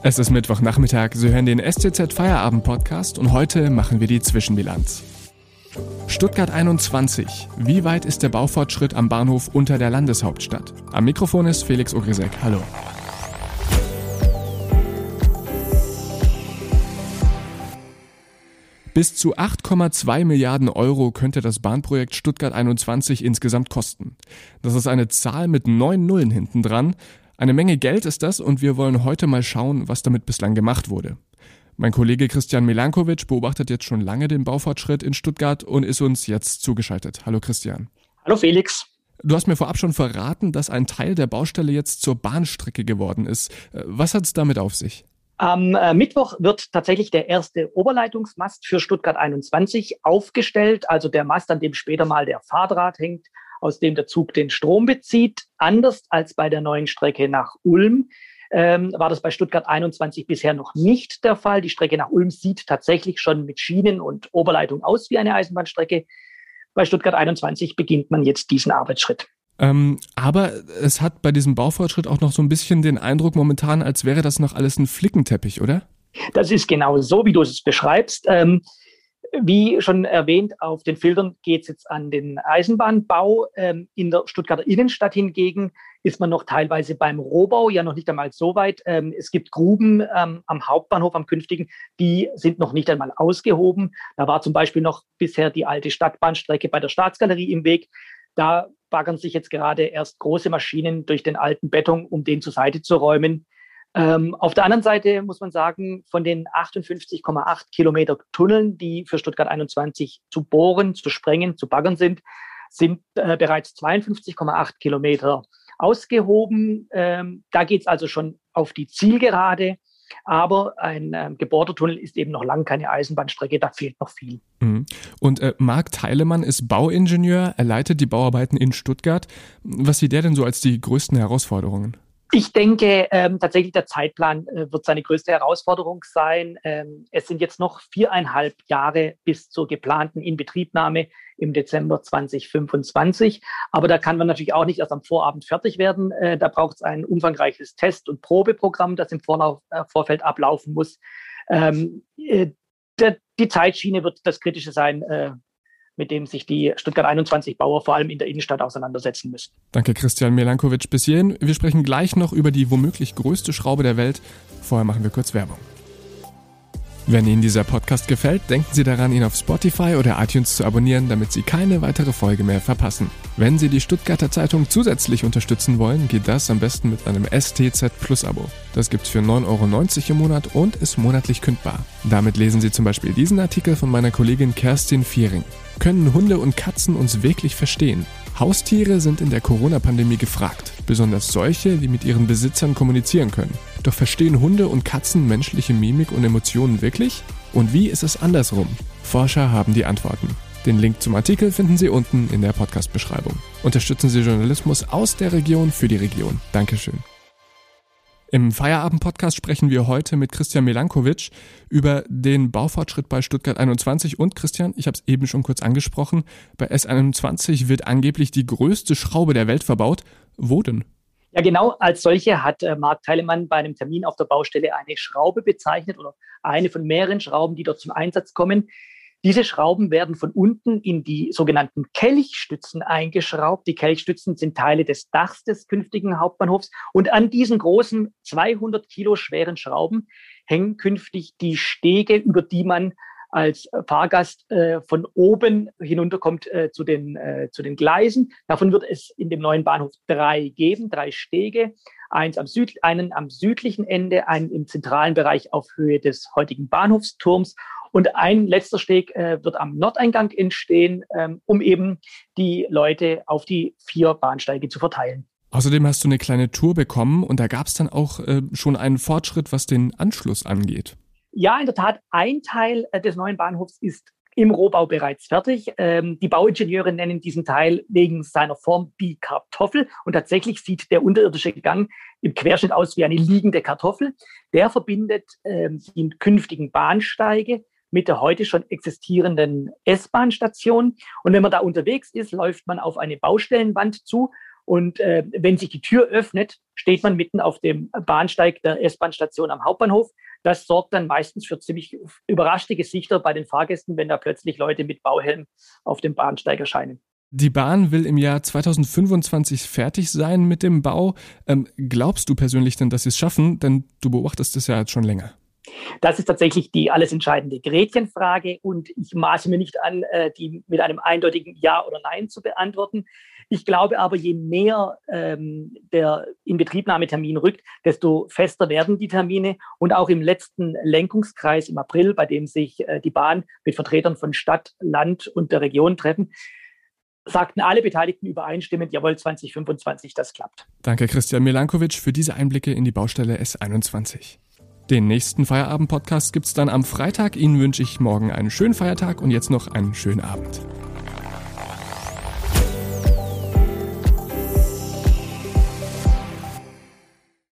Es ist Mittwochnachmittag, Sie hören den STZ Feierabend Podcast und heute machen wir die Zwischenbilanz. Stuttgart 21. Wie weit ist der Baufortschritt am Bahnhof unter der Landeshauptstadt? Am Mikrofon ist Felix Ogrisek. Hallo. Bis zu 8,2 Milliarden Euro könnte das Bahnprojekt Stuttgart 21 insgesamt kosten. Das ist eine Zahl mit neun Nullen hinten dran. Eine Menge Geld ist das und wir wollen heute mal schauen, was damit bislang gemacht wurde. Mein Kollege Christian Milankovic beobachtet jetzt schon lange den Baufortschritt in Stuttgart und ist uns jetzt zugeschaltet. Hallo Christian. Hallo Felix. Du hast mir vorab schon verraten, dass ein Teil der Baustelle jetzt zur Bahnstrecke geworden ist. Was hat es damit auf sich? Am äh, Mittwoch wird tatsächlich der erste Oberleitungsmast für Stuttgart 21 aufgestellt, also der Mast, an dem später mal der Fahrdraht hängt aus dem der Zug den Strom bezieht. Anders als bei der neuen Strecke nach Ulm ähm, war das bei Stuttgart 21 bisher noch nicht der Fall. Die Strecke nach Ulm sieht tatsächlich schon mit Schienen und Oberleitung aus wie eine Eisenbahnstrecke. Bei Stuttgart 21 beginnt man jetzt diesen Arbeitsschritt. Ähm, aber es hat bei diesem Baufortschritt auch noch so ein bisschen den Eindruck momentan, als wäre das noch alles ein Flickenteppich, oder? Das ist genau so, wie du es beschreibst. Ähm, wie schon erwähnt, auf den Filtern geht es jetzt an den Eisenbahnbau. Ähm, in der Stuttgarter Innenstadt hingegen ist man noch teilweise beim Rohbau, ja noch nicht einmal so weit. Ähm, es gibt Gruben ähm, am Hauptbahnhof, am künftigen, die sind noch nicht einmal ausgehoben. Da war zum Beispiel noch bisher die alte Stadtbahnstrecke bei der Staatsgalerie im Weg. Da baggern sich jetzt gerade erst große Maschinen durch den alten Beton, um den zur Seite zu räumen. Ähm, auf der anderen Seite muss man sagen, von den 58,8 Kilometer Tunneln, die für Stuttgart 21 zu bohren, zu sprengen, zu baggern sind, sind äh, bereits 52,8 Kilometer ausgehoben. Ähm, da geht es also schon auf die Zielgerade. Aber ein ähm, gebohrter Tunnel ist eben noch lang keine Eisenbahnstrecke, da fehlt noch viel. Mhm. Und äh, Marc Teilemann ist Bauingenieur, er leitet die Bauarbeiten in Stuttgart. Was sieht der denn so als die größten Herausforderungen? Ich denke ähm, tatsächlich, der Zeitplan äh, wird seine größte Herausforderung sein. Ähm, es sind jetzt noch viereinhalb Jahre bis zur geplanten Inbetriebnahme im Dezember 2025. Aber da kann man natürlich auch nicht erst am Vorabend fertig werden. Äh, da braucht es ein umfangreiches Test- und Probeprogramm, das im Vorlauf, äh, Vorfeld ablaufen muss. Ähm, äh, der, die Zeitschiene wird das Kritische sein, äh, mit dem sich die Stuttgart 21 Bauer vor allem in der Innenstadt auseinandersetzen müssen. Danke, Christian Melankovic. Bis hierhin. Wir sprechen gleich noch über die womöglich größte Schraube der Welt. Vorher machen wir kurz Werbung. Wenn Ihnen dieser Podcast gefällt, denken Sie daran, ihn auf Spotify oder iTunes zu abonnieren, damit Sie keine weitere Folge mehr verpassen. Wenn Sie die Stuttgarter Zeitung zusätzlich unterstützen wollen, geht das am besten mit einem STZ Plus Abo. Das gibt's für 9,90 Euro im Monat und ist monatlich kündbar. Damit lesen Sie zum Beispiel diesen Artikel von meiner Kollegin Kerstin Viering. Können Hunde und Katzen uns wirklich verstehen? Haustiere sind in der Corona-Pandemie gefragt, besonders solche, die mit ihren Besitzern kommunizieren können. Doch verstehen Hunde und Katzen menschliche Mimik und Emotionen wirklich? Und wie ist es andersrum? Forscher haben die Antworten. Den Link zum Artikel finden Sie unten in der Podcast-Beschreibung. Unterstützen Sie Journalismus aus der Region für die Region. Dankeschön. Im Feierabend-Podcast sprechen wir heute mit Christian Melankovic über den Baufortschritt bei Stuttgart 21 und Christian, ich habe es eben schon kurz angesprochen, bei S21 wird angeblich die größte Schraube der Welt verbaut. Wo denn? Ja, genau als solche hat äh, Marc Teilemann bei einem Termin auf der Baustelle eine Schraube bezeichnet oder eine von mehreren Schrauben, die dort zum Einsatz kommen. Diese Schrauben werden von unten in die sogenannten Kelchstützen eingeschraubt. Die Kelchstützen sind Teile des Dachs des künftigen Hauptbahnhofs. Und an diesen großen 200 Kilo schweren Schrauben hängen künftig die Stege, über die man als Fahrgast äh, von oben hinunterkommt äh, zu, den, äh, zu den Gleisen. Davon wird es in dem neuen Bahnhof drei geben, drei Stege. Eins am Süd, einen am südlichen Ende, einen im zentralen Bereich auf Höhe des heutigen Bahnhofsturms und ein letzter Steg äh, wird am Nordeingang entstehen, ähm, um eben die Leute auf die vier Bahnsteige zu verteilen. Außerdem hast du eine kleine Tour bekommen und da gab es dann auch äh, schon einen Fortschritt, was den Anschluss angeht. Ja, in der Tat, ein Teil äh, des neuen Bahnhofs ist im Rohbau bereits fertig. Ähm, die Bauingenieure nennen diesen Teil wegen seiner Form die Kartoffel. Und tatsächlich sieht der unterirdische Gang im Querschnitt aus wie eine liegende Kartoffel. Der verbindet ähm, die künftigen Bahnsteige mit der heute schon existierenden S-Bahn-Station. Und wenn man da unterwegs ist, läuft man auf eine Baustellenwand zu. Und äh, wenn sich die Tür öffnet, steht man mitten auf dem Bahnsteig der S-Bahn-Station am Hauptbahnhof. Das sorgt dann meistens für ziemlich überraschte Gesichter bei den Fahrgästen, wenn da plötzlich Leute mit Bauhelm auf dem Bahnsteig erscheinen. Die Bahn will im Jahr 2025 fertig sein mit dem Bau. Ähm, glaubst du persönlich denn, dass sie es schaffen? Denn du beobachtest es ja jetzt schon länger. Das ist tatsächlich die alles entscheidende Gretchenfrage und ich maße mir nicht an, äh, die mit einem eindeutigen Ja oder Nein zu beantworten. Ich glaube aber, je mehr ähm, der Inbetriebnahmetermin rückt, desto fester werden die Termine. Und auch im letzten Lenkungskreis im April, bei dem sich äh, die Bahn mit Vertretern von Stadt, Land und der Region treffen, sagten alle Beteiligten übereinstimmend, jawohl, 2025, das klappt. Danke, Christian Milankovic, für diese Einblicke in die Baustelle S21. Den nächsten Feierabend-Podcast gibt es dann am Freitag. Ihnen wünsche ich morgen einen schönen Feiertag und jetzt noch einen schönen Abend.